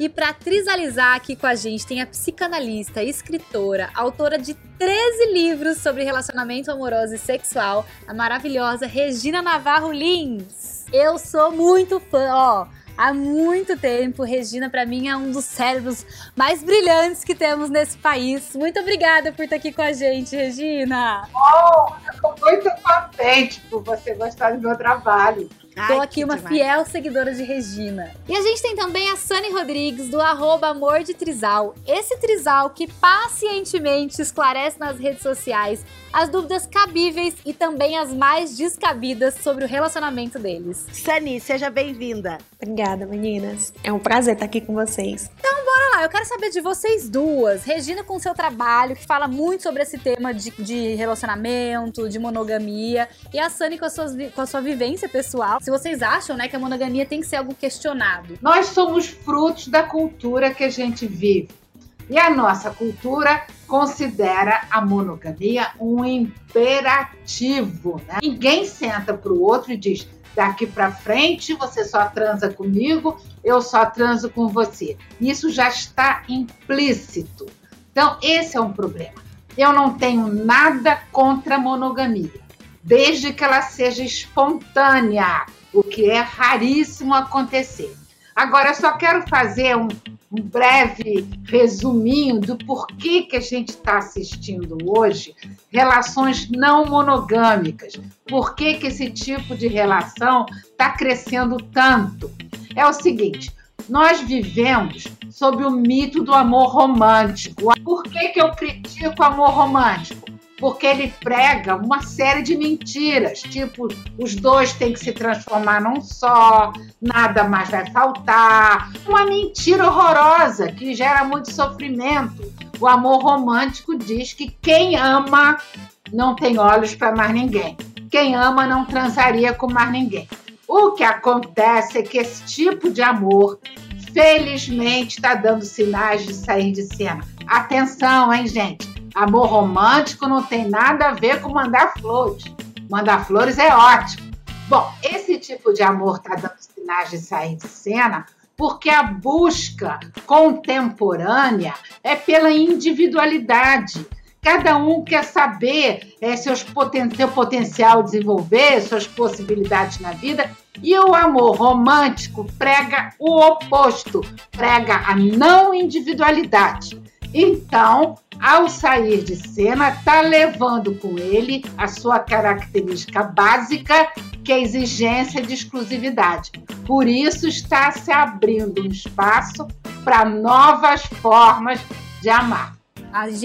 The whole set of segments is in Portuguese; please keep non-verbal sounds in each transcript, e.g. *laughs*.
E para trisalizar aqui com a gente, tem a psicanalista, escritora, autora de 13 livros sobre relacionamento amoroso e sexual, a maravilhosa Regina Navarro Lins. Eu sou muito fã, ó. Há muito tempo, Regina, para mim, é um dos cérebros mais brilhantes que temos nesse país. Muito obrigada por estar aqui com a gente, Regina. Oh, eu fico muito contente por você gostar do meu trabalho. Estou aqui uma demais. fiel seguidora de Regina. E a gente tem também a Sani Rodrigues, do arroba Amor de Trisal. Esse trisal que pacientemente esclarece nas redes sociais as dúvidas cabíveis e também as mais descabidas sobre o relacionamento deles. Sani, seja bem-vinda. Obrigada, meninas. É um prazer estar aqui com vocês. Então, bora lá. Eu quero saber de vocês duas. Regina, com seu trabalho, que fala muito sobre esse tema de, de relacionamento, de monogamia. E a Sani, com a, sua, com a sua vivência pessoal. Se vocês acham né, que a monogamia tem que ser algo questionado. Nós somos frutos da cultura que a gente vive. E a nossa cultura considera a monogamia um imperativo. Né? Ninguém senta para o outro e diz: daqui para frente você só transa comigo, eu só transo com você. Isso já está implícito. Então, esse é um problema. Eu não tenho nada contra a monogamia, desde que ela seja espontânea, o que é raríssimo acontecer. Agora, eu só quero fazer um, um breve resuminho do porquê que a gente está assistindo hoje relações não monogâmicas. Por que, que esse tipo de relação está crescendo tanto? É o seguinte: nós vivemos sob o mito do amor romântico. Por que, que eu critico o amor romântico? Porque ele prega uma série de mentiras, tipo, os dois têm que se transformar num só, nada mais vai faltar. Uma mentira horrorosa que gera muito sofrimento. O amor romântico diz que quem ama não tem olhos para mais ninguém. Quem ama não transaria com mais ninguém. O que acontece é que esse tipo de amor, felizmente, está dando sinais de sair de cena. Atenção, hein, gente? Amor romântico não tem nada a ver com mandar flores. Mandar flores é ótimo. Bom, esse tipo de amor está dando sinais de sair de cena porque a busca contemporânea é pela individualidade. Cada um quer saber é, seus poten seu potencial desenvolver, suas possibilidades na vida. E o amor romântico prega o oposto, prega a não individualidade. Então, ao sair de cena, está levando com ele a sua característica básica, que é a exigência de exclusividade. Por isso, está se abrindo um espaço para novas formas de amar.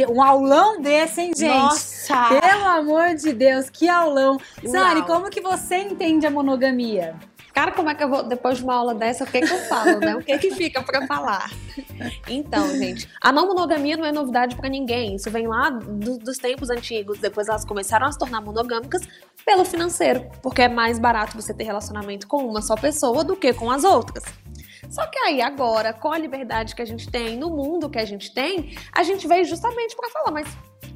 Um aulão desse, hein, gente? Nossa! Pelo amor de Deus, que aulão! Sani, como que você entende a monogamia? Cara, como é que eu vou, depois de uma aula dessa, o que é que eu falo, né? O que é que fica para falar? Então, gente, a não monogamia não é novidade para ninguém. Isso vem lá do, dos tempos antigos. Depois elas começaram a se tornar monogâmicas pelo financeiro, porque é mais barato você ter relacionamento com uma só pessoa do que com as outras. Só que aí agora, com a liberdade que a gente tem, no mundo que a gente tem, a gente veio justamente para falar, mas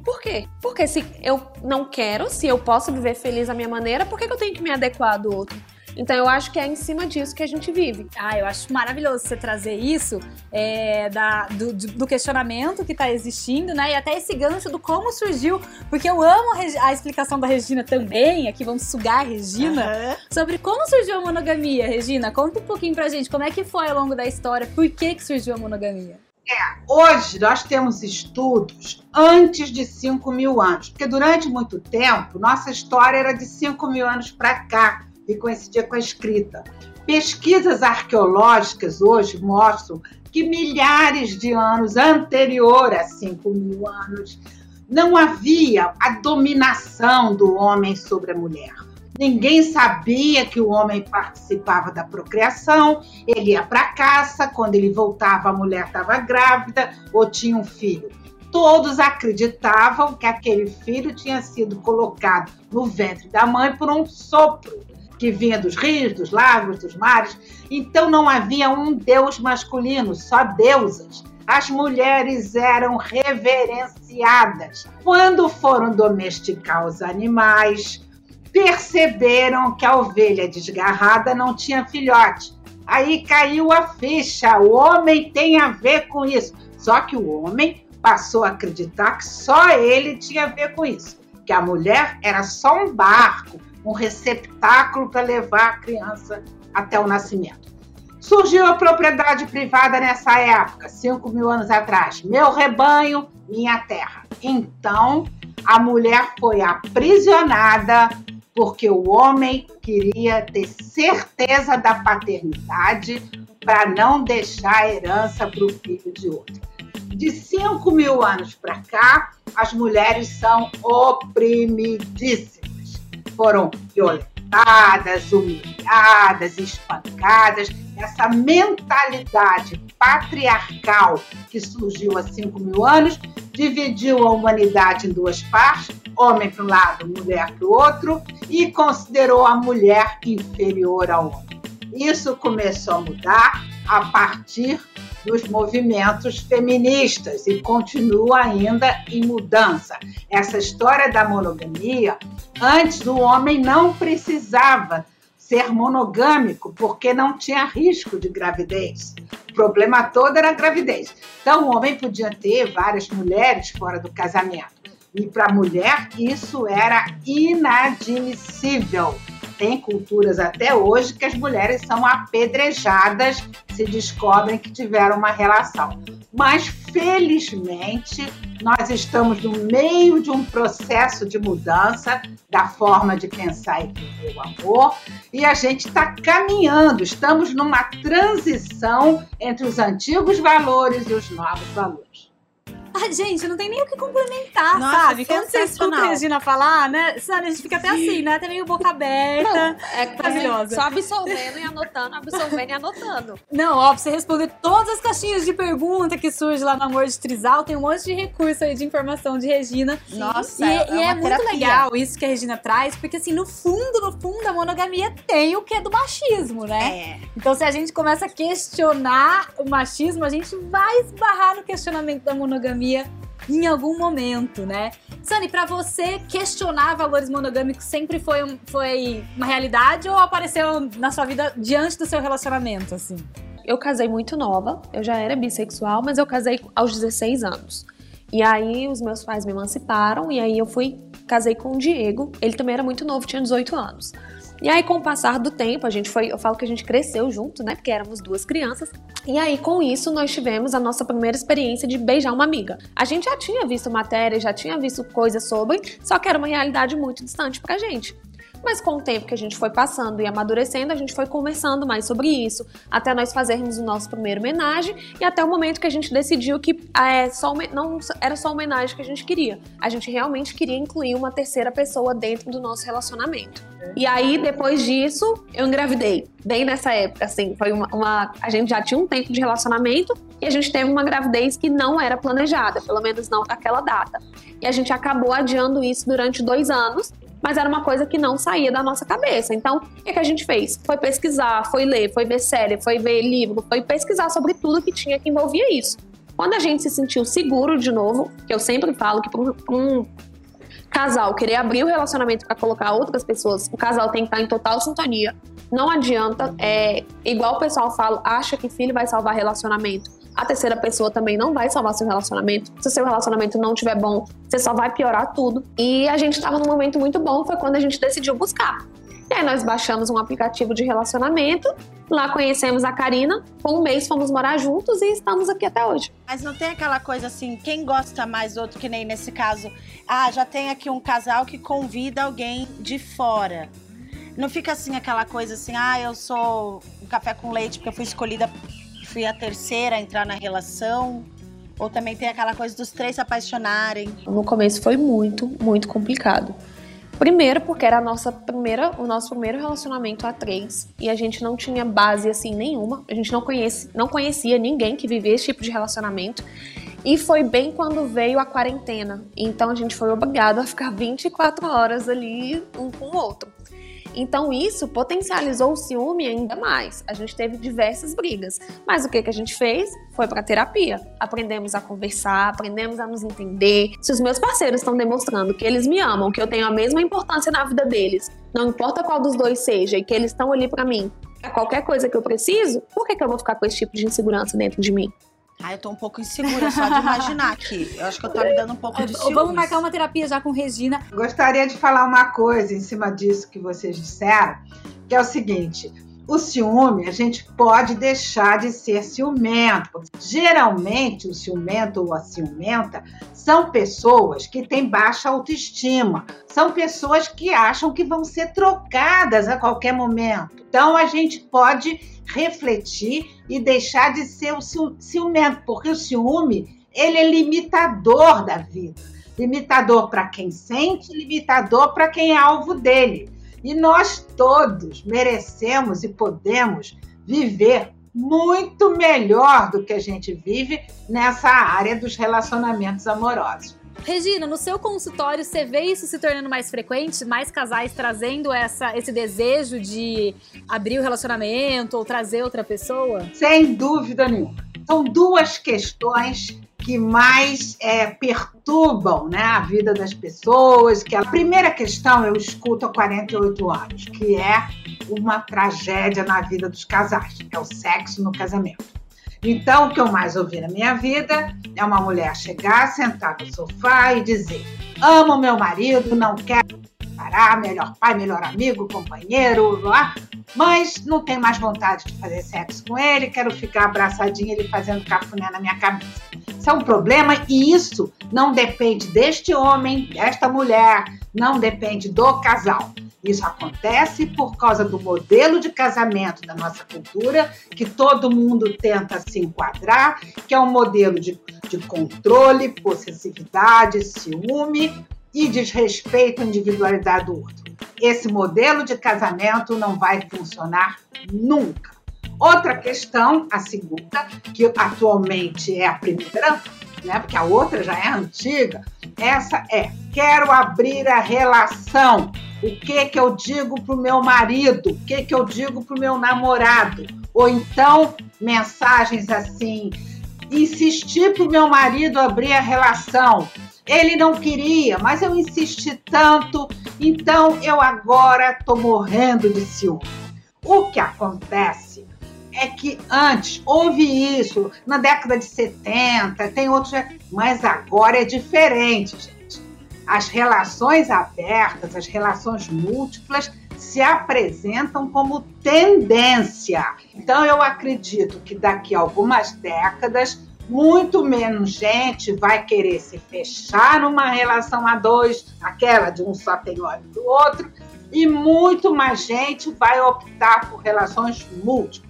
por quê? Porque se eu não quero, se eu posso viver feliz à minha maneira, por que, que eu tenho que me adequar do outro? Então eu acho que é em cima disso que a gente vive. Ah, eu acho maravilhoso você trazer isso é, da, do, do, questionamento que está existindo, né? E até esse gancho do como surgiu, porque eu amo a, a explicação da Regina também. Aqui vamos sugar a Regina uhum. sobre como surgiu a monogamia. Regina, conta um pouquinho pra gente como é que foi ao longo da história, por que, que surgiu a monogamia? É, hoje nós temos estudos antes de 5 mil anos, porque durante muito tempo nossa história era de 5 mil anos para cá e coincidia com a escrita. Pesquisas arqueológicas hoje mostram que milhares de anos anterior a 5 mil anos não havia a dominação do homem sobre a mulher. Ninguém sabia que o homem participava da procriação, ele ia para caça, quando ele voltava, a mulher estava grávida ou tinha um filho. Todos acreditavam que aquele filho tinha sido colocado no ventre da mãe por um sopro que vinha dos rios, dos lagos, dos mares. Então não havia um deus masculino, só deusas. As mulheres eram reverenciadas. Quando foram domesticar os animais, perceberam que a ovelha desgarrada não tinha filhote. Aí caiu a ficha. O homem tem a ver com isso. Só que o homem passou a acreditar que só ele tinha a ver com isso. Que a mulher era só um barco, um receptáculo para levar a criança até o nascimento. Surgiu a propriedade privada nessa época, 5 mil anos atrás. Meu rebanho, minha terra. Então, a mulher foi aprisionada porque o homem queria ter certeza da paternidade para não deixar a herança para o filho de outro. De 5 mil anos para cá, as mulheres são oprimidíssimas. Foram violentadas, humilhadas, espancadas. Essa mentalidade patriarcal que surgiu há 5 mil anos dividiu a humanidade em duas partes homem para um lado, mulher para o outro, e considerou a mulher inferior ao homem. Isso começou a mudar a partir dos movimentos feministas e continua ainda em mudança. Essa história da monogamia, antes o homem não precisava ser monogâmico porque não tinha risco de gravidez. O problema todo era a gravidez. Então o homem podia ter várias mulheres fora do casamento. E para a mulher, isso era inadmissível. Tem culturas até hoje que as mulheres são apedrejadas se descobrem que tiveram uma relação. Mas, felizmente, nós estamos no meio de um processo de mudança da forma de pensar e viver o amor, e a gente está caminhando, estamos numa transição entre os antigos valores e os novos valores. Ah, gente, não tem nem o que complementar, Nossa, sabe? Quando você escuta a Regina falar, né? Sabe, a gente fica até assim, né? Até meio boca aberta. Não, é maravilhosa. Só absorvendo e anotando, absorvendo e anotando. Não, ó, pra você responder todas as caixinhas de pergunta que surge lá no Amor de Trisal, tem um monte de recurso aí de informação de Regina. Nossa, E, é, e é uma muito legal isso que a Regina traz, porque assim, no fundo, no fundo, a monogamia tem o que é do machismo, né? É. Então, se a gente começa a questionar o machismo, a gente vai esbarrar no questionamento da monogamia em algum momento, né? Sani, pra você, questionar valores monogâmicos sempre foi, um- foi uma realidade ou apareceu na sua vida diante do seu relacionamento, assim? Eu casei muito nova, eu já era bissexual, mas eu casei aos 16 anos. E aí os meus pais me emanciparam e aí eu fui, casei com o Diego. Ele também era muito novo, tinha 18 anos. E aí com o passar do tempo, a gente foi, eu falo que a gente cresceu junto, né? Porque éramos duas crianças. E aí com isso nós tivemos a nossa primeira experiência de beijar uma amiga. A gente já tinha visto matéria, já tinha visto coisas sobre, só que era uma realidade muito distante pra gente. Mas com o tempo que a gente foi passando e amadurecendo, a gente foi conversando mais sobre isso, até nós fazermos o nosso primeiro homenagem e até o momento que a gente decidiu que ah, é, só, não era só homenagem que a gente queria. A gente realmente queria incluir uma terceira pessoa dentro do nosso relacionamento. E aí, depois disso, eu engravidei. Bem nessa época, assim, foi uma, uma- A gente já tinha um tempo de relacionamento e a gente teve uma gravidez que não era planejada, pelo menos não naquela data. E a gente acabou adiando isso durante dois anos mas era uma coisa que não saía da nossa cabeça. Então, o que, que a gente fez? Foi pesquisar, foi ler, foi ver série, foi ver livro, foi pesquisar sobre tudo que tinha que envolvia isso. Quando a gente se sentiu seguro de novo, que eu sempre falo que para um, um casal querer abrir o relacionamento para colocar outras pessoas, o casal tem que estar em total sintonia. Não adianta, é, igual o pessoal fala, acha que filho vai salvar relacionamento. A terceira pessoa também não vai salvar seu relacionamento. Se seu relacionamento não estiver bom, você só vai piorar tudo. E a gente estava num momento muito bom, foi quando a gente decidiu buscar. E aí nós baixamos um aplicativo de relacionamento, lá conhecemos a Karina, com um mês fomos morar juntos e estamos aqui até hoje. Mas não tem aquela coisa assim, quem gosta mais do outro, que nem nesse caso. Ah, já tem aqui um casal que convida alguém de fora. Não fica assim aquela coisa assim, ah, eu sou um café com leite porque eu fui escolhida, fui a terceira a entrar na relação. Ou também tem aquela coisa dos três se apaixonarem. No começo foi muito, muito complicado. Primeiro, porque era a nossa primeira, o nosso primeiro relacionamento a três e a gente não tinha base assim nenhuma. A gente não, conhece, não conhecia ninguém que vivia esse tipo de relacionamento. E foi bem quando veio a quarentena. Então a gente foi obrigado a ficar 24 horas ali um com o outro. Então isso potencializou o ciúme ainda mais. A gente teve diversas brigas. Mas o que, que a gente fez? Foi para terapia. Aprendemos a conversar, aprendemos a nos entender. Se os meus parceiros estão demonstrando que eles me amam, que eu tenho a mesma importância na vida deles, não importa qual dos dois seja, e que eles estão ali para mim, pra qualquer coisa que eu preciso, por que, que eu vou ficar com esse tipo de insegurança dentro de mim? Ah, eu tô um pouco insegura só de imaginar aqui. Eu acho que eu tô me dando um pouco de ciúmes. Vamos marcar uma terapia já com Regina. Gostaria de falar uma coisa em cima disso que vocês disseram, que é o seguinte: o ciúme, a gente pode deixar de ser ciumento. Geralmente, o ciumento ou a ciumenta são pessoas que têm baixa autoestima, são pessoas que acham que vão ser trocadas a qualquer momento. Então, a gente pode refletir e deixar de ser o ciumento, porque o ciúme ele é limitador da vida, limitador para quem sente, limitador para quem é alvo dele. E nós todos merecemos e podemos viver muito melhor do que a gente vive nessa área dos relacionamentos amorosos. Regina, no seu consultório, você vê isso se tornando mais frequente? Mais casais trazendo essa, esse desejo de abrir o relacionamento ou trazer outra pessoa? Sem dúvida nenhuma. São duas questões que mais é, perturbam né, a vida das pessoas. Que a primeira questão eu escuto há 48 anos, que é uma tragédia na vida dos casais, é o sexo no casamento. Então, o que eu mais ouvi na minha vida é uma mulher chegar, sentar no sofá e dizer: amo meu marido, não quero parar, melhor pai, melhor amigo, companheiro, lá, mas não tenho mais vontade de fazer sexo com ele, quero ficar abraçadinha ele fazendo cafuné na minha cabeça. Isso é um problema e isso não depende deste homem, desta mulher, não depende do casal. Isso acontece por causa do modelo de casamento da nossa cultura, que todo mundo tenta se enquadrar, que é um modelo de, de controle, possessividade, ciúme e desrespeito à individualidade do outro. Esse modelo de casamento não vai funcionar nunca. Outra questão, a segunda, que atualmente é a primeira, né, porque a outra já é antiga, essa é: quero abrir a relação o que que eu digo para o meu marido? O que que eu digo para o meu namorado? Ou então mensagens assim: insistir para o meu marido abrir a relação. Ele não queria, mas eu insisti tanto, então eu agora estou morrendo de ciúme. O que acontece é que antes houve isso, na década de 70, tem outros, mas agora é diferente, gente as relações abertas, as relações múltiplas se apresentam como tendência. Então, eu acredito que daqui a algumas décadas, muito menos gente vai querer se fechar numa relação a dois, aquela de um só tem olho do outro, e muito mais gente vai optar por relações múltiplas.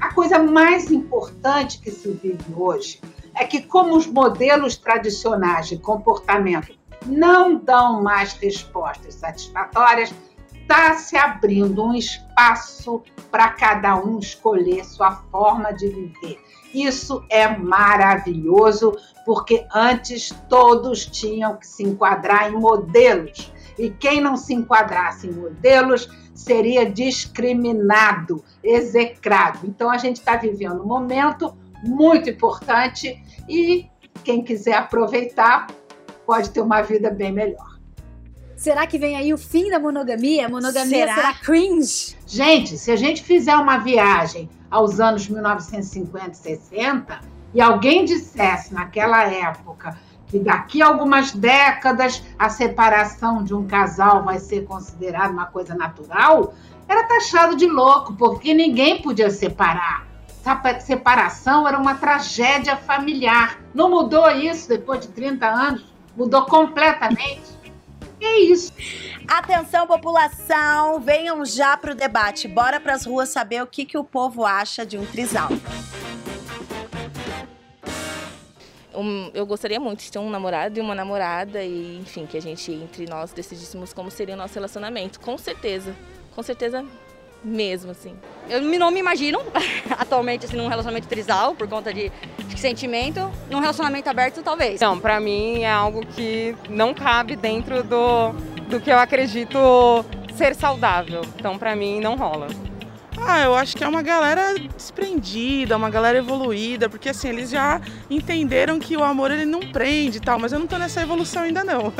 A coisa mais importante que se vive hoje é que, como os modelos tradicionais de comportamento não dão mais respostas satisfatórias, está se abrindo um espaço para cada um escolher sua forma de viver. Isso é maravilhoso, porque antes todos tinham que se enquadrar em modelos. E quem não se enquadrasse em modelos seria discriminado, execrado. Então a gente está vivendo um momento muito importante e quem quiser aproveitar pode ter uma vida bem melhor. Será que vem aí o fim da monogamia? A monogamia será, será cringe? Gente, se a gente fizer uma viagem aos anos 1950 e 60 e alguém dissesse naquela época que daqui a algumas décadas a separação de um casal vai ser considerada uma coisa natural, era taxado de louco, porque ninguém podia separar. Separação era uma tragédia familiar. Não mudou isso depois de 30 anos? mudou completamente. É isso. Atenção, população, venham já pro debate. Bora pras ruas saber o que, que o povo acha de um trisal. Eu gostaria muito de ter um namorado e uma namorada e, enfim, que a gente, entre nós, decidíssemos como seria o nosso relacionamento. Com certeza. Com certeza mesmo, assim. Eu não me imagino *laughs* atualmente assim, num relacionamento trisal, por conta de, de sentimento. Num relacionamento aberto, talvez. Então, pra mim é algo que não cabe dentro do, do que eu acredito ser saudável. Então, pra mim, não rola. Ah, eu acho que é uma galera desprendida, uma galera evoluída, porque assim, eles já entenderam que o amor ele não prende e tal, mas eu não tô nessa evolução *laughs* ainda não.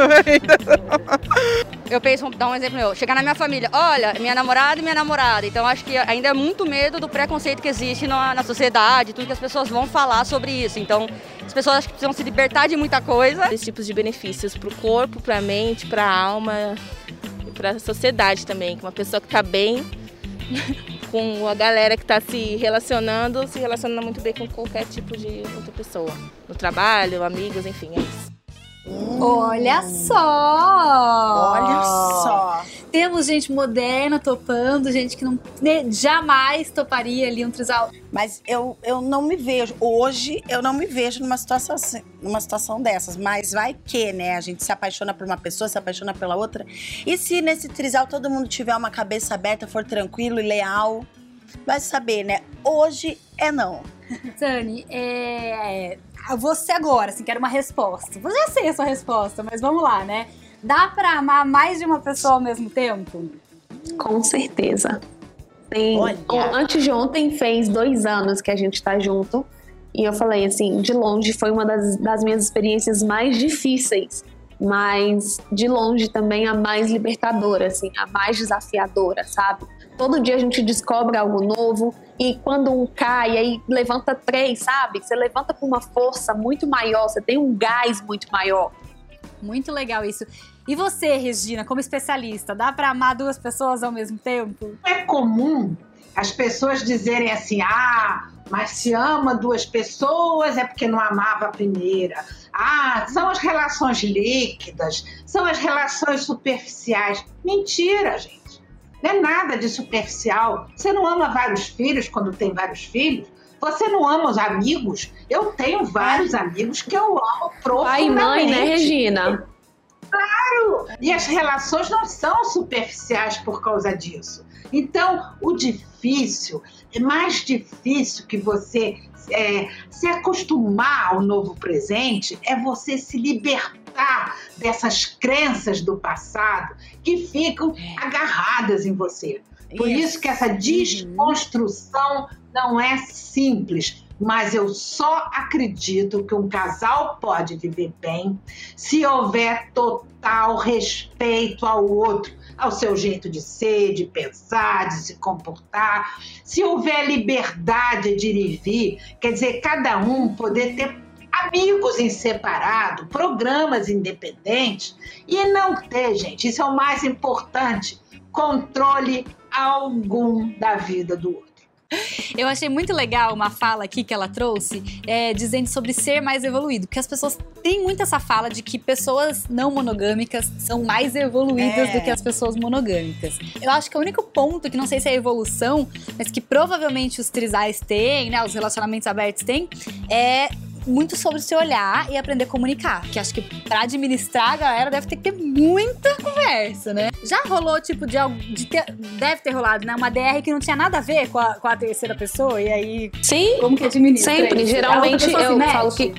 Eu penso, vou dar um exemplo meu, chegar na minha família, olha, minha namorada e minha namorada. Então acho que ainda é muito medo do preconceito que existe na, na sociedade, tudo que as pessoas vão falar sobre isso. Então as pessoas acho que precisam se libertar de muita coisa. Esses tipos de benefícios pro corpo, pra mente, pra alma e pra sociedade também, que uma pessoa que tá bem com a galera que está se relacionando, se relaciona muito bem com qualquer tipo de outra pessoa. No trabalho, amigos, enfim, é isso. Olha só! Olha só. Temos gente moderna topando, gente que não ne- jamais toparia ali um trisal. Mas eu, eu não me vejo, hoje eu não me vejo numa situação, assim- numa situação dessas. Mas vai que, né? A gente se apaixona por uma pessoa, se apaixona pela outra. E se nesse trisal todo mundo tiver uma cabeça aberta, for tranquilo e leal, vai saber, né? Hoje é não. Tani, é... você agora, assim, quero uma resposta. Eu já sei a sua resposta, mas vamos lá, né? Dá pra amar mais de uma pessoa ao mesmo tempo? Com certeza. Tem. Antes de ontem fez dois anos que a gente tá junto. E eu falei assim, de longe foi uma das, das minhas experiências mais difíceis. Mas de longe também a mais libertadora, assim, a mais desafiadora, sabe? Todo dia a gente descobre algo novo e quando um cai, aí levanta três, sabe? Você levanta com uma força muito maior, você tem um gás muito maior. Muito legal isso. E você, Regina, como especialista, dá pra amar duas pessoas ao mesmo tempo? Não é comum as pessoas dizerem assim: ah, mas se ama duas pessoas é porque não amava a primeira. Ah, são as relações líquidas, são as relações superficiais. Mentira, gente. Não é nada de superficial. Você não ama vários filhos quando tem vários filhos? Você não ama os amigos? Eu tenho vários amigos que eu amo Pai e profundamente. mãe, né, Regina? E as relações não são superficiais por causa disso. Então, o difícil, é mais difícil que você é, se acostumar ao novo presente, é você se libertar dessas crenças do passado que ficam agarradas em você. Por isso que essa desconstrução não é simples. Mas eu só acredito que um casal pode viver bem se houver total respeito ao outro, ao seu jeito de ser, de pensar, de se comportar. Se houver liberdade de ir e vir, quer dizer, cada um poder ter amigos em separado, programas independentes e não ter, gente, isso é o mais importante, controle algum da vida do outro. *laughs* Eu achei muito legal uma fala aqui que ela trouxe, é, dizendo sobre ser mais evoluído. Porque as pessoas têm muito essa fala de que pessoas não monogâmicas são mais evoluídas É. do que as pessoas monogâmicas. Eu acho que o único ponto, que não sei se é evolução, mas que provavelmente os trisais têm, né? Os relacionamentos abertos têm, é muito sobre se olhar e aprender a comunicar. Que acho que pra administrar a galera deve ter que ter muita conversa, né? Já rolou, tipo, de, algo- de ter, deve ter rolado, né? Uma DR que não tinha nada a ver com a, com a terceira pessoa, e aí, Sim, como que administra Sempre, isso? A geralmente eu mete? falo que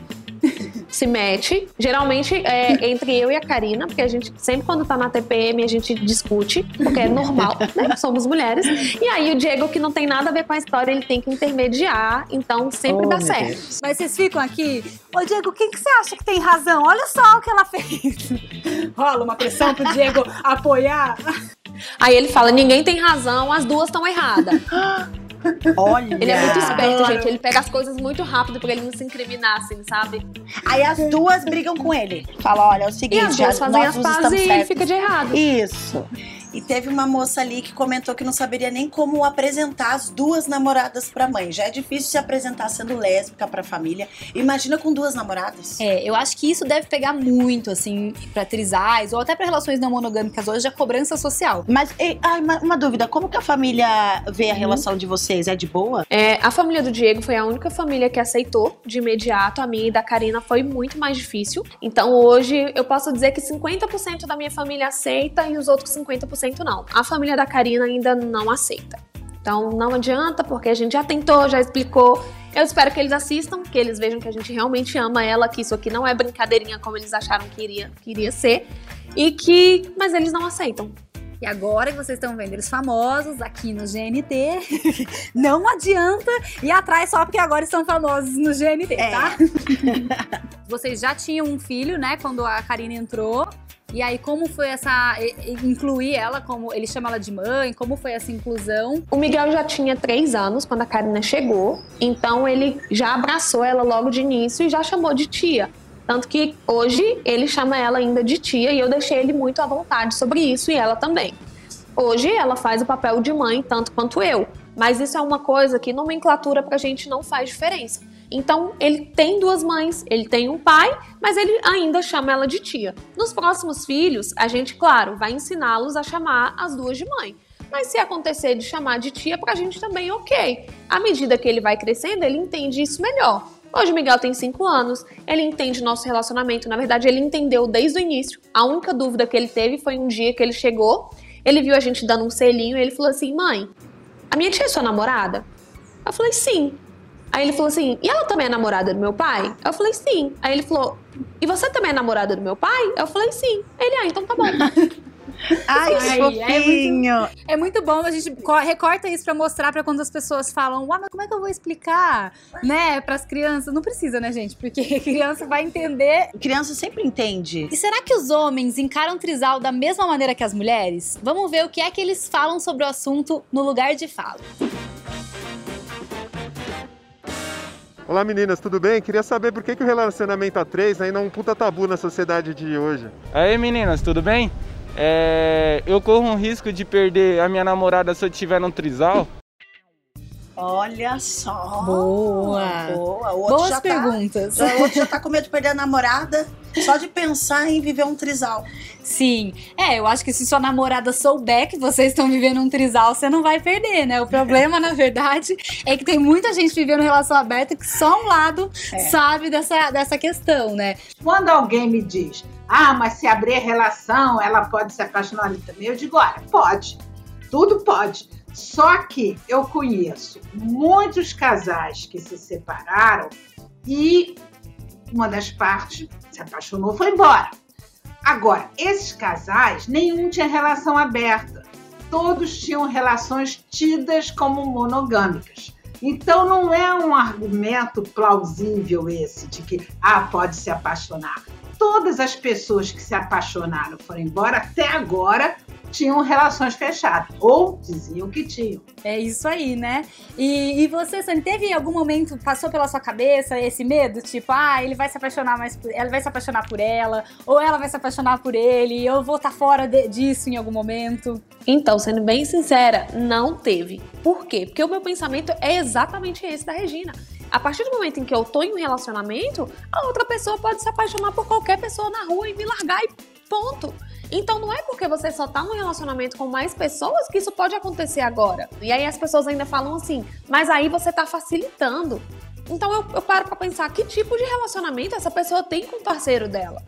se mete. Geralmente é entre eu e a Karina, porque a gente sempre quando tá na TPM a gente discute, porque é normal, *laughs* né? Somos mulheres. E aí o Diego, que não tem nada a ver com a história, ele tem que intermediar, então sempre Oh, dá certo. Deus. Mas vocês ficam aqui, ô Diego, quem que você acha que tem razão? Olha só o que ela fez. *laughs* Rola uma pressão pro Diego apoiar. Aí ele fala: ninguém tem razão, as duas estão erradas. *laughs* Olha. Ele é muito esperto, Adoro. gente. Ele pega as coisas muito rápido pra ele não se incriminar, assim, sabe? Aí as duas brigam com ele. Fala, olha, é o E seguinte, as duas já- fazem as pazes e ele certos. fica de errado. Isso. E teve uma moça ali que comentou que não saberia nem como apresentar as duas namoradas pra mãe. Já é difícil se apresentar sendo lésbica pra família. Imagina com duas namoradas. É, eu acho que isso deve pegar muito, assim, pra trisais ou até pra relações não monogâmicas hoje, a cobrança social. Mas, ei, ai, uma, uma dúvida, como que a família vê a relação de vocês? É de boa? É, a família do Diego foi a única família que aceitou de imediato. A minha e da Karina foi muito mais difícil. Então hoje eu posso dizer que 50% da minha família aceita e os outros 50% não. A família da Karina ainda não aceita. Então não adianta, porque a gente já tentou, já explicou. Eu espero que eles assistam, que eles vejam que a gente realmente ama ela, que isso aqui não é brincadeirinha como eles acharam que iria, que iria ser. E que. Mas eles não aceitam. E agora que vocês estão vendo eles famosos aqui no GNT, *laughs* não adianta ir atrás só porque agora estão famosos no GNT, tá? *laughs* vocês já tinham um filho, né, quando a Karina entrou. E aí, como foi essa. incluir ela como. Ele chama ela de mãe, como foi essa inclusão? O Miguel já tinha três anos quando a Karina chegou, então ele já abraçou ela logo de início e já chamou de tia. Tanto que hoje ele chama ela ainda de tia e eu deixei ele muito à vontade sobre isso e ela também. Hoje ela faz o papel de mãe tanto quanto eu, mas isso é uma coisa que nomenclatura pra gente não faz diferença. Então ele tem duas mães, ele tem um pai, mas ele ainda chama ela de tia. Nos próximos filhos, a gente, claro, vai ensiná-los a chamar as duas de mãe. Mas se acontecer de chamar de tia, pra gente também ok. À medida que ele vai crescendo, ele entende isso melhor. Hoje o Miguel tem 5 anos, ele entende nosso relacionamento, na verdade ele entendeu desde o início. A única dúvida que ele teve foi um dia que ele chegou, ele viu a gente dando um selinho e ele falou assim: "Mãe, a minha tia é sua namorada?" Eu falei: "Sim". Aí ele falou assim: "E ela também é namorada do meu pai?" Eu falei: "Sim". Aí ele falou: "E você também é namorada do meu pai?" Eu falei: "Sim". Ele: "Ah, então tá bom". *laughs* Ai, Ai, que é muito- fofinho. É muito bom a gente co- recorta isso pra mostrar pra quando as pessoas falam, uau, mas como é que eu vou explicar, né, pras crianças? Não precisa, né, gente? Porque a *laughs* criança vai entender. Criança sempre entende. E será que os homens encaram trisal da mesma maneira que as mulheres? Vamos ver o que é que eles falam sobre o assunto no lugar de fala. Olá meninas, tudo bem? Queria saber por que, que o relacionamento a três ainda é um puta tabu na sociedade de hoje. Aí meninas, tudo bem? É, eu corro um risco de perder a minha namorada se eu tiver num trisal? Olha só. Boa. Boa. O outro Boas já tá- perguntas. já- o outro já tá com medo de perder a namorada só de pensar em viver um trisal. Sim. É, eu acho que se sua namorada souber que vocês estão vivendo um trisal, você não vai perder, né? O problema, na verdade, é que tem muita gente vivendo relação aberta que só um lado É. sabe dessa, dessa questão, né? Quando alguém me diz, ah, mas se abrir a relação, ela pode se apaixonar ali também, eu digo, olha, pode. Tudo pode. Só que eu conheço muitos casais que se separaram e uma das partes se apaixonou foi embora. Agora, esses casais, nenhum tinha relação aberta. Todos tinham relações tidas como monogâmicas. Então não é um argumento plausível esse de que ah, pode se apaixonar. Todas as pessoas que se apaixonaram foram embora até agora tinham relações fechadas ou diziam que tinham. É isso aí, né? E, e você, Sani, teve em algum momento, passou pela sua cabeça esse medo? Tipo, ah, ele vai se apaixonar mais por ela, vai se apaixonar por ela, ou ela vai se apaixonar por ele, eu vou estar fora de- disso em algum momento. Então, sendo bem sincera, não teve. Por quê? Porque o meu pensamento é exatamente esse da Regina. A partir do momento em que eu tô em um relacionamento, a outra pessoa pode se apaixonar por qualquer pessoa na rua e me largar e ponto. Então não é porque você só tá num relacionamento com mais pessoas que isso pode acontecer agora. E aí as pessoas ainda falam assim, mas aí você tá facilitando. Então eu, eu paro pra pensar que tipo de relacionamento essa pessoa tem com o parceiro dela.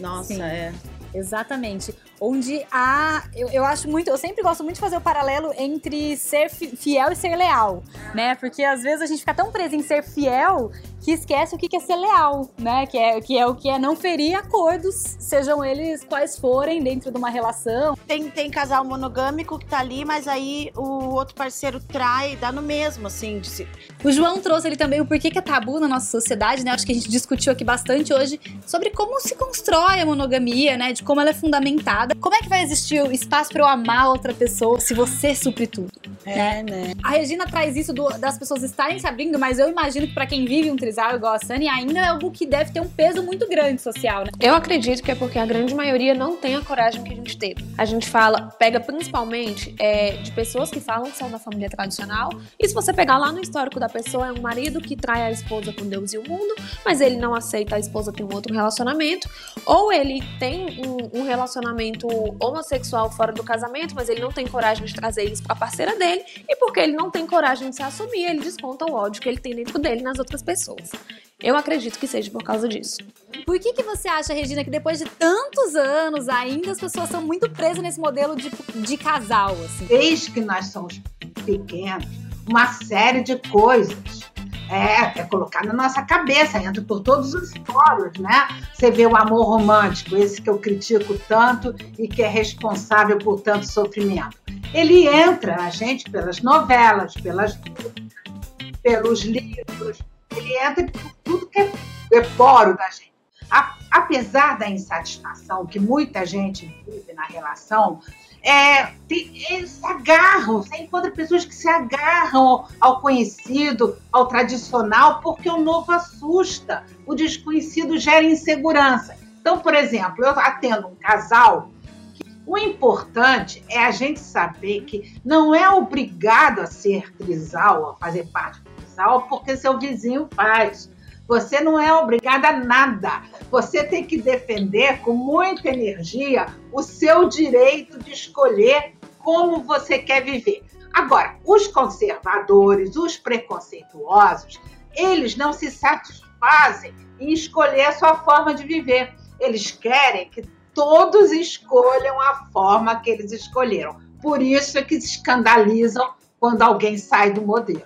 Nossa, Sim. é. Exatamente. Onde há. Eu, eu acho muito. Eu sempre gosto muito de fazer o paralelo entre ser fi- fiel e ser leal, né? Porque às vezes a gente fica tão preso em ser fiel que esquece o que é ser leal, né? Que é, que é o que é não ferir acordos, sejam eles quais forem, dentro de uma relação. Tem, tem casal monogâmico que tá ali, mas aí o outro parceiro trai, dá no mesmo, assim. Se... O João trouxe ele também o porquê que é tabu na nossa sociedade, né? Acho que a gente discutiu aqui bastante hoje sobre como se constrói a monogamia, né? De como ela é fundamentada casada. Como é que vai existir o espaço pra eu amar outra pessoa se você supre tudo? É, né? A Regina traz isso do- das pessoas estarem se abrindo, mas eu imagino que pra quem vive um trisal igual a Sunny, ainda é algo que deve ter um peso muito grande social, né? Eu acredito que é porque a grande maioria não tem a coragem que a gente teve. A gente fala, pega principalmente é, de pessoas que falam que são da família tradicional. E se você pegar lá no histórico da pessoa, é um marido que trai a esposa com Deus e o mundo, mas ele não aceita a esposa ter um outro relacionamento. Ou ele tem um, um relacionamento homossexual fora do casamento, mas ele não tem coragem de trazer isso pra parceira dele. E porque ele não tem coragem de se assumir, ele desconta o ódio que ele tem dentro dele nas outras pessoas. Eu acredito que seja por causa disso. Por que, que você acha, Regina, que depois de tantos anos ainda as pessoas são muito presas nesse modelo de, de casal, assim? Desde que nós somos pequenos, uma série de coisas é, é colocada na nossa cabeça, entra por todos os poros, né? Você vê o amor romântico, esse que eu critico tanto e que é responsável por tanto sofrimento. Ele entra na gente pelas novelas, pelas pelos livros, ele entra por tudo que é, é poro da gente. Apesar da insatisfação que muita gente vive na relação, é, tem, eles agarram, você encontra pessoas que se agarram ao conhecido, ao tradicional, porque o novo assusta, o desconhecido gera insegurança. Então, por exemplo, eu atendo um casal. O importante é a gente saber que não é obrigado a ser trisal, a fazer parte do trisal, porque seu vizinho faz. Você não é obrigada a nada. Você tem que defender com muita energia o seu direito de escolher como você quer viver. Agora, os conservadores, os preconceituosos, eles não se satisfazem em escolher a sua forma de viver. Eles querem que todos escolham a forma que eles escolheram. Por isso é que se escandalizam quando alguém sai do modelo.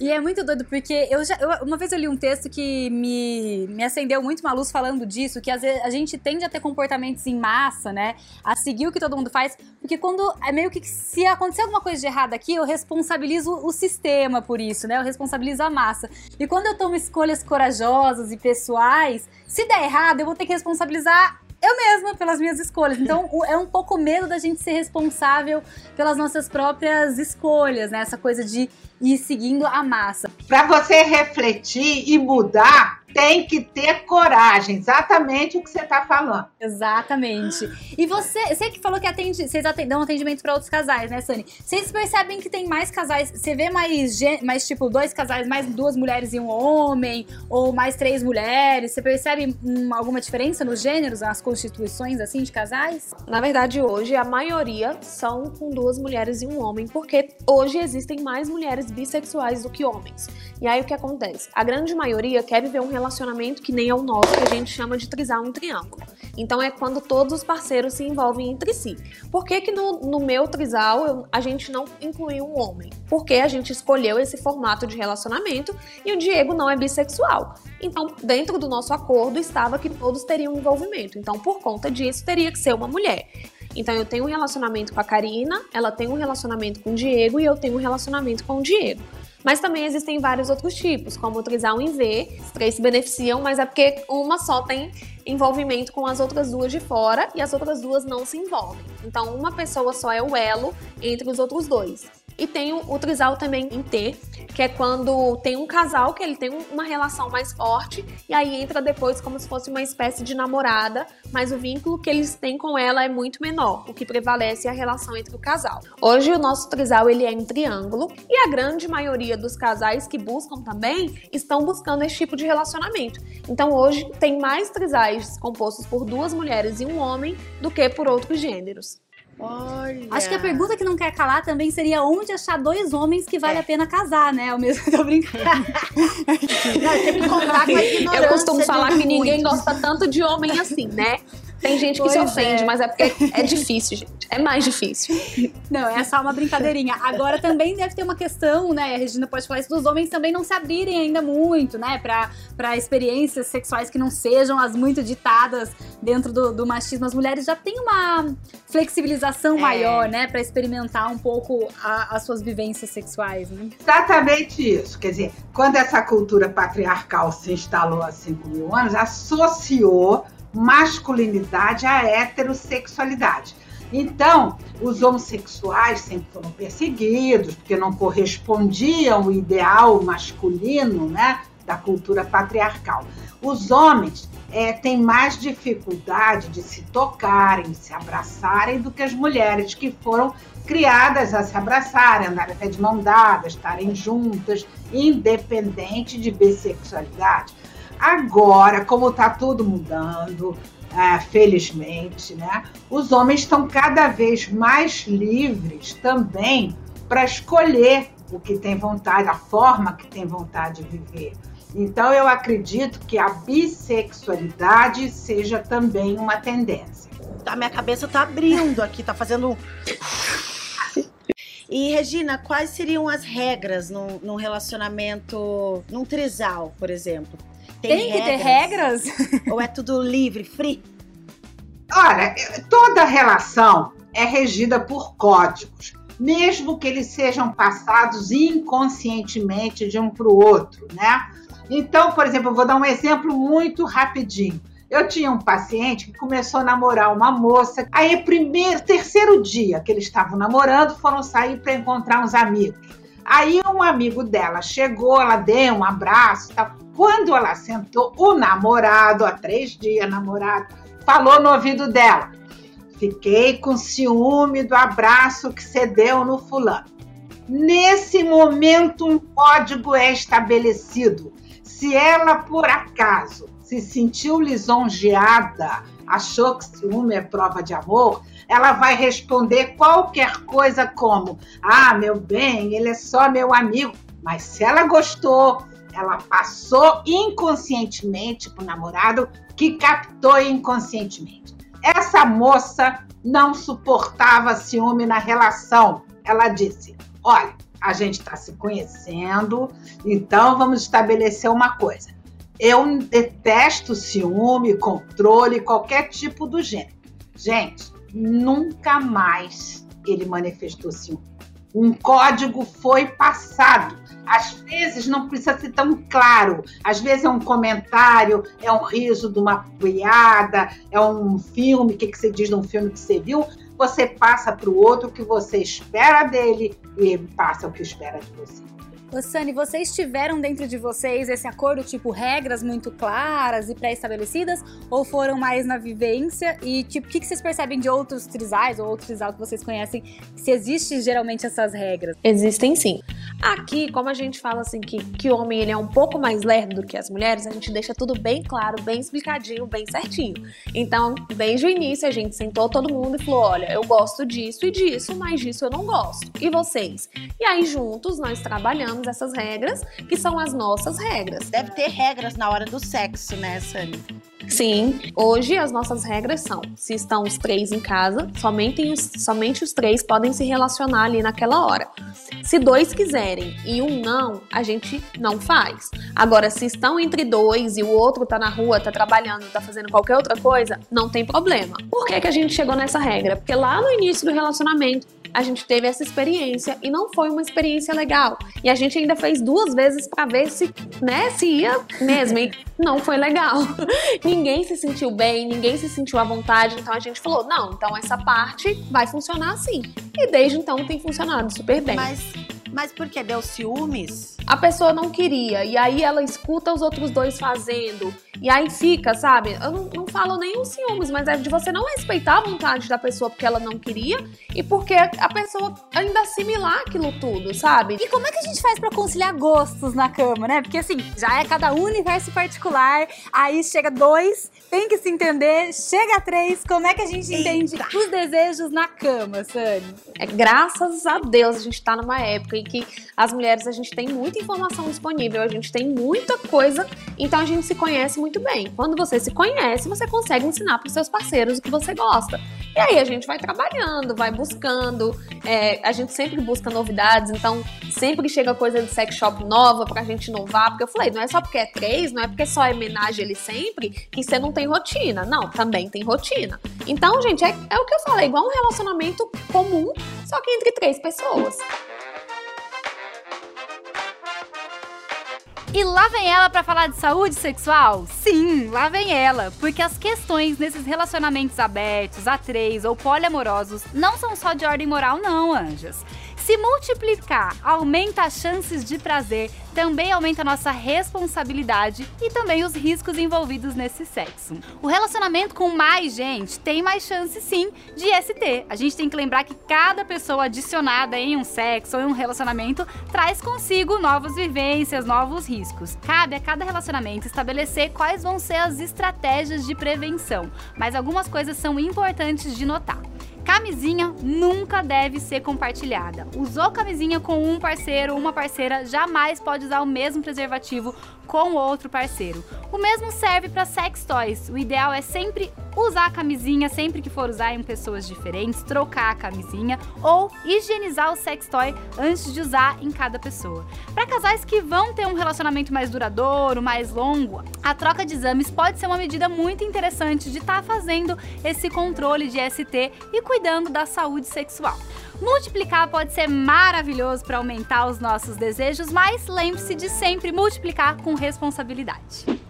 E é muito doido, porque eu já. eu- uma vez eu li um texto que me, me acendeu muito uma luz falando disso, que às vezes a gente tende a ter comportamentos em massa, né? A seguir o que todo mundo faz. Porque quando é meio que se acontecer alguma coisa de errado aqui, eu responsabilizo o sistema por isso, né? Eu responsabilizo a massa. E quando eu tomo escolhas corajosas e pessoais, se der errado, eu vou ter que responsabilizar. Eu mesma pelas minhas escolhas. Então, é um pouco medo da gente ser responsável pelas nossas próprias escolhas, né? Essa coisa de ir seguindo a massa. Para você refletir e mudar, tem que ter coragem. Exatamente o que você está falando. Exatamente. E você, você que falou que atende, vocês atendem, dão atendimento para outros casais, né, Sani? Vocês percebem que tem mais casais, você vê mais, mais tipo dois casais, mais duas mulheres e um homem, ou mais três mulheres? Você percebe hum, alguma diferença nos gêneros, nas constituições assim de casais? Na verdade, hoje a maioria são com duas mulheres e um homem, porque hoje existem mais mulheres bissexuais do que homens. E aí o que acontece? A grande maioria quer viver um relacionamento que nem é o nosso, que a gente chama de trisal em triângulo. Então é quando todos os parceiros se envolvem entre si. Por que, que no, no meu trisal eu- a gente não incluiu um homem? Porque a gente escolheu esse formato de relacionamento e o Diego não é bissexual. Então, dentro do nosso acordo estava que todos teriam envolvimento. Então, por conta disso, teria que ser uma mulher. Então, eu tenho um relacionamento com a Karina, ela tem um relacionamento com o Diego e eu tenho um relacionamento com o Diego. Mas também existem vários outros tipos, como o trisal em V. Os três se beneficiam, mas é porque uma só tem envolvimento com as outras duas de fora e as outras duas não se envolvem. Então, uma pessoa só é o elo entre os outros dois. E tem o, trisal também em T, que é quando tem um casal que ele tem um- uma relação mais forte e aí entra depois como se fosse uma espécie de namorada, mas o vínculo que eles têm com ela é muito menor. O que prevalece é a relação entre o casal. Hoje o nosso trisal ele é em triângulo e a grande maioria dos casais que buscam também estão buscando esse tipo de relacionamento. Então hoje tem mais trisais compostos por duas mulheres e um homem do que por outros gêneros. Olha. Acho que a pergunta que não quer calar também seria onde achar dois homens que vale a pena casar, né? Ao mesmo *laughs* tô brincando. tem que contar com a Eu costumo falar que ninguém gosta tanto de homem assim, né? Tem gente que se Pois ofende, é. mas é porque é difícil, gente. É mais difícil. Não, é só uma brincadeirinha. Agora também deve ter uma questão, né? A Regina pode falar isso dos homens também não se abrirem ainda muito, né? Pra, pra experiências sexuais que não sejam as muito ditadas dentro do, do machismo. As mulheres já têm uma flexibilização É. maior, né? Pra experimentar um pouco a- as suas vivências sexuais, né? Exatamente isso. Quer dizer, quando essa cultura patriarcal se instalou há 5 mil anos, associou masculinidade à heterossexualidade. Então, os homossexuais sempre foram perseguidos, porque não correspondiam ao ideal masculino né, da cultura patriarcal. Os homens é, têm mais dificuldade de se tocarem, de se abraçarem do que as mulheres que foram criadas a se abraçarem, andarem até de mão dada, estarem juntas, independente de bissexualidade. Agora, como está tudo mudando, é, felizmente, né? Os homens estão cada vez mais livres também para escolher o que tem vontade, a forma que tem vontade de viver. Então, eu acredito que a bissexualidade seja também uma tendência. A minha cabeça tá abrindo aqui, tá fazendo. E, Regina, quais seriam as regras num, num relacionamento, num trisal, por exemplo? Tem, que ter regras? *laughs* Ou é tudo livre, free? Olha, toda relação é regida por códigos, mesmo que eles sejam passados inconscientemente de um para o outro, né? Então, por exemplo, eu vou dar um exemplo muito rapidinho. Eu tinha um paciente que começou a namorar uma moça. Aí, primeiro, terceiro dia que eles estavam namorando, foram sair para encontrar uns amigos. Aí, um amigo dela chegou, ela deu um abraço. Tá? Quando ela sentou, o namorado, há três dias namorado, falou no ouvido dela: Fiquei com ciúme do abraço que você deu no fulano. Nesse momento, um código é estabelecido. Se ela, por acaso, se sentiu lisonjeada, achou que ciúme é prova de amor, ela vai responder qualquer coisa como: Ah, meu bem, ele é só meu amigo. Mas se ela gostou, ela passou inconscientemente para o namorado que captou inconscientemente. Essa moça não suportava ciúme na relação. Ela disse: Olha, a gente está se conhecendo, então vamos estabelecer uma coisa. Eu detesto ciúme, controle, qualquer tipo do gênero. Gente, nunca mais ele manifestou ciúme. Um código foi passado. Às vezes não precisa ser tão claro. Às vezes é um comentário, é um riso de uma piada, é um filme. O que, que você diz num filme que você viu? Você passa para o outro o que você espera dele e passa o que espera de você. Sani, vocês tiveram dentro de vocês esse acordo, tipo, regras muito claras e pré-estabelecidas? Ou foram mais na vivência? E, tipo, o que, vocês percebem de outros trisais ou outros trisal que vocês conhecem? Se existe geralmente essas regras? Existem sim. Aqui, como a gente fala assim que, que o homem ele é um pouco mais lerdo do que as mulheres, a gente deixa tudo bem claro, bem explicadinho, bem certinho. Então, desde o início, a gente sentou todo mundo e falou: olha, eu gosto disso e disso, mas disso eu não gosto. E vocês? E aí, juntos, nós trabalhamos essas regras, que são as nossas regras. Deve ter regras na hora do sexo, né, Sani? Sim, hoje as nossas regras são: se estão os três em casa, somente os, somente os três podem se relacionar ali naquela hora. Se dois quiserem e um não, a gente não faz. Agora, se estão entre dois e o outro tá na rua, tá trabalhando, tá fazendo qualquer outra coisa, não tem problema. Por que, que a gente chegou nessa regra? Porque lá no início do relacionamento, a gente teve essa experiência e não foi uma experiência legal. E a gente ainda fez duas vezes para ver se, né, se ia mesmo. E não foi legal. *laughs* ninguém se sentiu bem, ninguém se sentiu à vontade. Então a gente falou: não, então essa parte vai funcionar assim. E desde então tem funcionado super bem. Mas mas porque deu ciúmes? A pessoa não queria, e aí ela escuta os outros dois fazendo, e aí fica, sabe? Eu não, não falo nenhum ciúmes, mas é de você não respeitar a vontade da pessoa porque ela não queria e porque a pessoa ainda assimilar aquilo tudo, sabe? E como é que a gente faz para conciliar gostos na cama, né? Porque assim, já é cada um universo particular, aí chega dois, tem que se entender, chega três, como é que a gente Eita. entende os desejos na cama, Sani? É graças a Deus a gente tá numa época em que as mulheres a gente tem muita informação disponível, a gente tem muita coisa, então a gente se conhece muito bem. Quando você se conhece, você consegue ensinar para os seus parceiros o que você gosta. E aí a gente vai trabalhando, vai buscando, é, a gente sempre busca novidades, então sempre chega coisa de sex shop nova pra gente inovar, porque eu falei, não é só porque é três, não é porque só é homenagem ele sempre, que você não tem rotina. Não, também tem rotina. Então, gente, é, é o que eu falei, igual um relacionamento comum, só que entre três pessoas. E lá vem ela para falar de saúde sexual? Sim, lá vem ela, porque as questões nesses relacionamentos abertos, a três ou poliamorosos não são só de ordem moral, não, anjas. Se multiplicar aumenta as chances de prazer, também aumenta a nossa responsabilidade e também os riscos envolvidos nesse sexo. O relacionamento com mais gente tem mais chance sim de ST. A gente tem que lembrar que cada pessoa adicionada em um sexo ou em um relacionamento traz consigo novas vivências, novos riscos. Cabe a cada relacionamento estabelecer quais vão ser as estratégias de prevenção, mas algumas coisas são importantes de notar. Camisinha nunca deve ser compartilhada. Usou camisinha com um parceiro uma parceira, jamais pode usar o mesmo preservativo com outro parceiro. O mesmo serve para sex toys. O ideal é sempre usar a camisinha sempre que for usar em pessoas diferentes, trocar a camisinha ou higienizar o sex toy antes de usar em cada pessoa. Para casais que vão ter um relacionamento mais duradouro, mais longo, a troca de exames pode ser uma medida muito interessante de estar tá fazendo esse controle de ST e cuidando da saúde sexual. Multiplicar pode ser maravilhoso para aumentar os nossos desejos, mas lembre-se de sempre multiplicar com responsabilidade.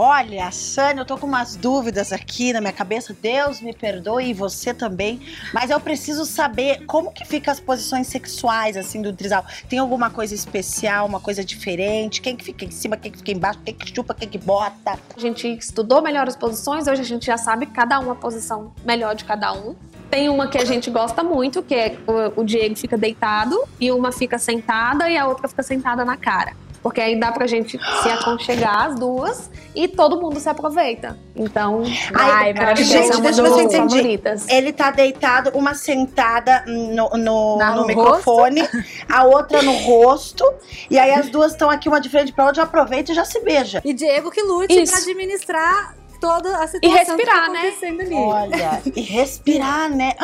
Olha, Sânia, eu tô com umas dúvidas aqui na minha cabeça. Deus me perdoe e você também. Mas eu preciso saber como que fica as posições sexuais, assim, do trisal. Tem alguma coisa especial, uma coisa diferente? Quem que fica em cima, quem que fica embaixo, quem que chupa, quem que bota? A gente estudou melhor as posições, hoje a gente já sabe cada uma posição melhor de cada um. Tem uma que a gente gosta muito, que é o Diego fica deitado, e uma fica sentada e a outra fica sentada na cara. Porque aí dá pra gente se aconchegar as duas e todo mundo se aproveita. Então, ai, maravilhoso. Gente, deixa eu ver se. Ele tá deitado, uma sentada no, no, no, no microfone, *laughs* a outra no rosto. E aí as duas estão aqui, uma de frente pra outra, já aproveita e já se beija. E Diego que lute Isso. pra administrar toda a situação e respirar, que tá né? ali. Olha, e respirar, né?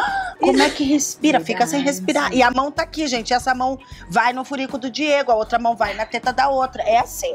Como é que respira? Fica sem respirar. E a mão tá aqui, gente. Essa mão vai no furico do Diego, a outra mão vai na teta da outra. É assim.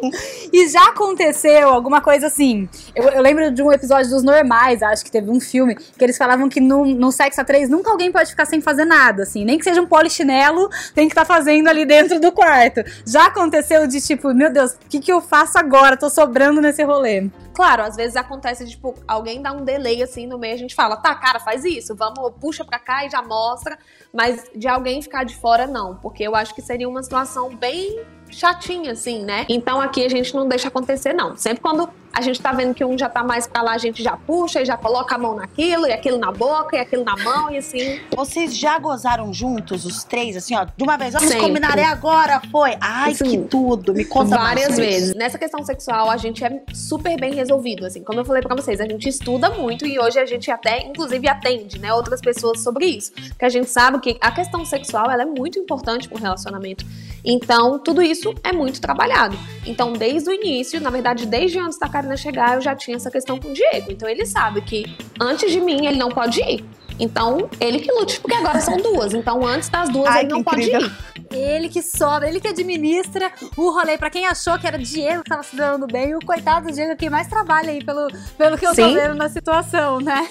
E já aconteceu alguma coisa assim. Eu, eu lembro de um episódio dos Normais, acho que teve um filme, que eles falavam que no, no sexo a três nunca alguém pode ficar sem fazer nada, assim. Nem que seja um polichinelo, tem que estar tá fazendo ali dentro do quarto. Já aconteceu de tipo, meu Deus, o que, que eu faço agora? Tô sobrando nesse rolê. Claro, às vezes acontece, tipo, alguém dá um delay assim no meio, a gente fala, tá, cara, faz isso, vamos, puxa pra cá e já mostra. Mas de alguém ficar de fora, não. Porque eu acho que seria uma situação bem chatinha, assim, né? Então aqui a gente não deixa acontecer, não. Sempre quando a gente tá vendo que um já tá mais pra lá, a gente já puxa e já coloca a mão naquilo, e aquilo na boca, e aquilo na mão, e assim. Vocês já gozaram juntos, os três, assim, ó, de uma vez? Vamos Sempre. combinar, é agora, foi? Ai, que tudo, me conta Várias vezes. Nessa questão sexual, a gente é super bem resolvido, assim. Como eu falei pra vocês, a gente estuda muito e hoje a gente até, inclusive, atende, né, outras pessoas sobre isso. Que a gente sabe que a questão sexual, ela é muito importante pro relacionamento. Então, tudo isso é muito trabalhado. Então, desde o início, na verdade, desde antes da Karina chegar, eu já tinha essa questão com o Diego. Então, ele sabe que antes de mim, ele não pode ir. Então, ele que lute, porque agora são duas. Então, antes das duas, Ai, ele não pode ir. Ele que sobra, ele que administra o rolê. Pra quem achou que era Diego que tava se dando bem, o coitado do Diego que mais trabalha aí, pelo, pelo que eu Sim. tô vendo na situação, né?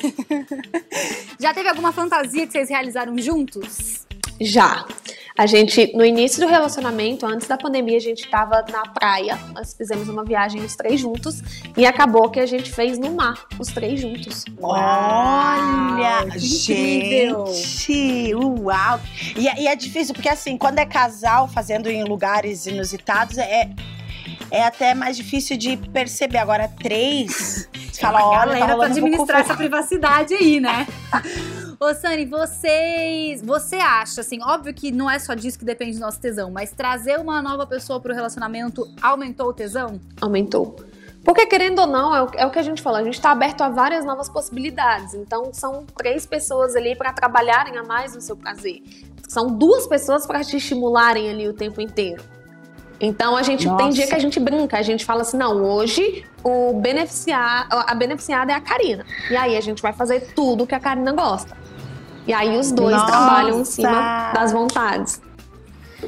*laughs* Já teve alguma fantasia que vocês realizaram juntos? Já. A gente, no início do relacionamento, antes da pandemia, a gente estava na praia. Nós fizemos uma viagem os três juntos e acabou que a gente fez no mar, os três juntos. Olha, gente, uau! E, e, é difícil porque assim, quando é casal fazendo em lugares inusitados, é é até mais difícil de perceber. Agora, três, *laughs* você fala, olha, tá pra administrar essa privacidade aí, né? *laughs* Ô, Sani, vocês. Você acha, assim, óbvio que não é só disso que depende do nosso tesão, mas trazer uma nova pessoa pro relacionamento aumentou o tesão? Aumentou. Porque, querendo ou não, é o, é o que a gente falou, a gente está aberto a várias novas possibilidades. Então, são três pessoas ali para trabalharem a mais no seu prazer. São duas pessoas para te estimularem ali o tempo inteiro. Então a gente Nossa. tem dia que a gente brinca, a gente fala assim, não, hoje o beneficiar, a beneficiada é a Karina. E aí a gente vai fazer tudo que a Karina gosta. E aí os dois Nossa. trabalham em cima das vontades.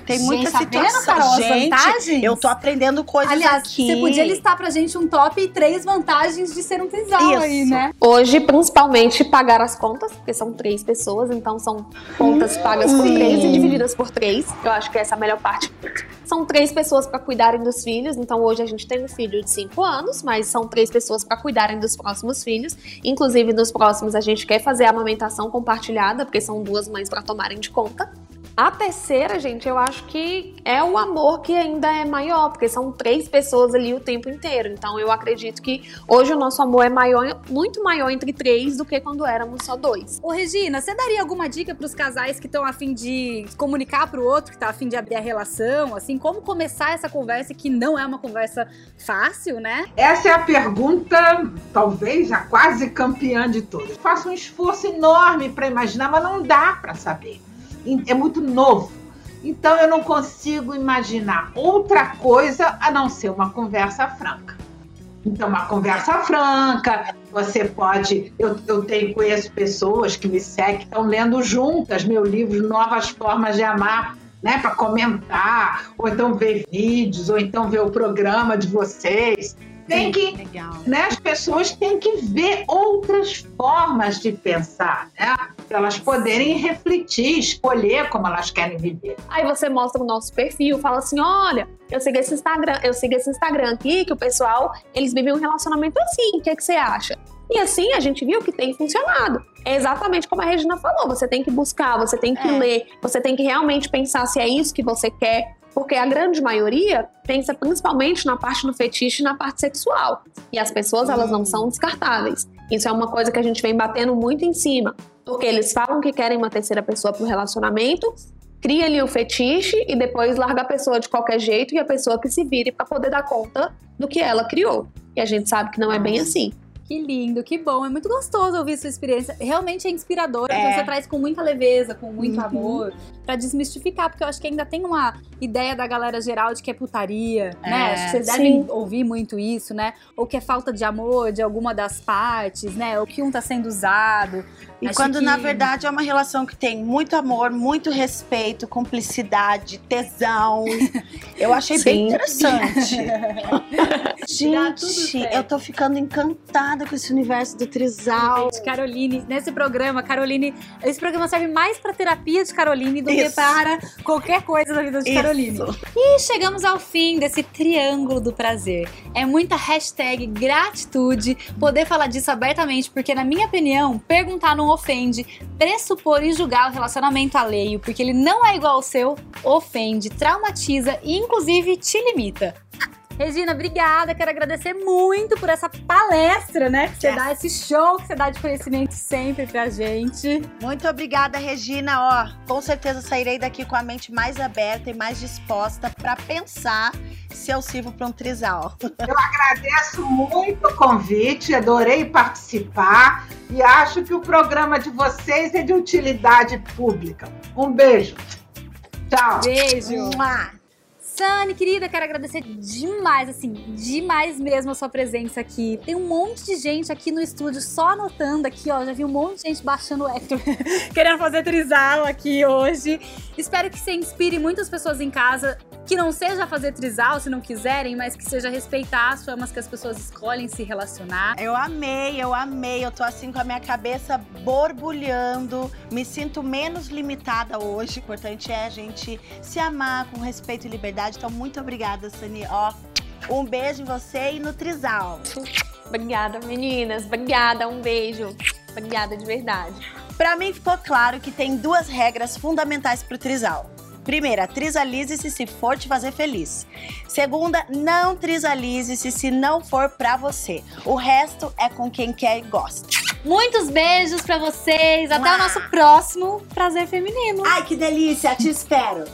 Tem Gente, muita tá vendo, situação. Carol, as gente, vantagens? eu tô aprendendo coisas Aliás, aqui. você podia listar pra gente um top 3 vantagens de ser um trisal Isso. aí, né? Hoje, principalmente, pagar as contas, porque são três pessoas, então são contas pagas por Sim. três e divididas por três. Eu acho que essa é a melhor parte. São três pessoas para cuidarem dos filhos, então hoje a gente tem um filho de cinco anos, mas são três pessoas para cuidarem dos próximos filhos. Inclusive, nos próximos a gente quer fazer a amamentação compartilhada, porque são duas mães para tomarem de conta. A terceira, gente, eu acho que é o amor que ainda é maior, porque são três pessoas ali o tempo inteiro. Então eu acredito que hoje o nosso amor é maior, muito maior entre três do que quando éramos só dois. Ô, Regina, você daria alguma dica pros casais que estão afim de comunicar pro outro, que tá afim de abrir a relação, assim, como começar essa conversa que não é uma conversa fácil, né? Essa é a pergunta, talvez, a quase campeã de todas. Faço um esforço enorme para imaginar, mas não dá para saber. É muito novo. Então eu não consigo imaginar outra coisa a não ser uma conversa franca. Então, uma conversa franca, você pode. Eu, eu tenho, conheço pessoas que me seguem, que estão lendo juntas meu livro Novas Formas de Amar, né? Para comentar, ou então ver vídeos, ou então ver o programa de vocês. Tem que, Legal. né, as pessoas têm que ver outras formas de pensar, né? Para elas poderem refletir, escolher como elas querem viver. Aí você mostra o nosso perfil, fala assim: olha, eu sigo esse Instagram, eu sigo esse Instagram aqui, que o pessoal, eles vivem um relacionamento assim, o que, que você acha? E assim a gente viu que tem funcionado. É exatamente como a Regina falou: você tem que buscar, você tem que É. ler, você tem que realmente pensar se é isso que você quer. Porque a grande maioria pensa principalmente na parte do fetiche e na parte sexual. E as pessoas, elas não são descartáveis. Isso é uma coisa que a gente vem batendo muito em cima. Porque eles falam que querem uma terceira pessoa pro relacionamento, cria ali o fetiche e depois larga a pessoa de qualquer jeito e a pessoa que se vire para poder dar conta do que ela criou. E a gente sabe que não é bem assim. Que lindo, que bom. É muito gostoso ouvir sua experiência. Realmente é inspiradora. É. Você traz com muita leveza, com muito Uhum. amor, pra desmistificar, porque eu acho que ainda tem uma ideia da galera geral de que é putaria, né? É, Acho que vocês sim. devem ouvir muito isso, né? Ou que é falta de amor de alguma das partes, né? Ou que um tá sendo usado. E Acho quando que- na verdade é uma relação que tem muito amor, muito respeito, cumplicidade, tesão. *laughs* Eu achei bem Sim. interessante. *laughs* Dá tudo Gente, eu tô ficando encantada com esse universo do trisal. Gente, Caroline, nesse programa, Caroline, esse programa serve mais pra terapia de Caroline do que Isso. para qualquer coisa da vida de Isso. Caroline. E chegamos ao fim desse triângulo do prazer. É muita hashtag gratitude poder falar disso abertamente, porque na minha opinião, perguntar não ofende, pressupor e julgar o relacionamento alheio, porque ele não é igual ao seu, ofende, traumatiza e inclusive te limita. Regina, obrigada. Quero agradecer muito por essa palestra, né? Que você Yes. dá, esse show que você dá de conhecimento sempre pra gente. Muito obrigada, Regina. Ó, com certeza sairei daqui com a mente mais aberta e mais disposta pra pensar se eu sirvo pra um trisal. Agradeço muito o convite, adorei participar e acho que o programa de vocês é de utilidade pública. Um beijo. Tchau. Beijo. Mua. Sani, querida, quero agradecer demais, assim, demais mesmo a sua presença aqui. Tem um monte de gente aqui no estúdio só anotando aqui, ó. Já vi um monte de gente baixando o Hector, *laughs* querendo fazer trisal aqui hoje. Espero que você inspire muitas pessoas em casa que não seja fazer trisal se não quiserem, mas que seja respeitar as formas que as pessoas escolhem se relacionar. Eu amei, eu amei. Eu tô assim com a minha cabeça borbulhando. Me sinto menos limitada hoje. O importante é a gente se amar com respeito e liberdade. Então, muito obrigada, Sani. Ó, um beijo em você e no trisal. Obrigada, meninas. Obrigada, um beijo. Obrigada de verdade. Pra mim ficou claro que tem duas regras fundamentais pro trisal. Primeira, trisalize-se se for te fazer feliz. Segunda, não trisalize-se se não for pra você. O resto é com quem quer e gosta. Muitos beijos pra vocês. Até Mua. o nosso próximo Prazer Feminino. Ai, que delícia! Te espero!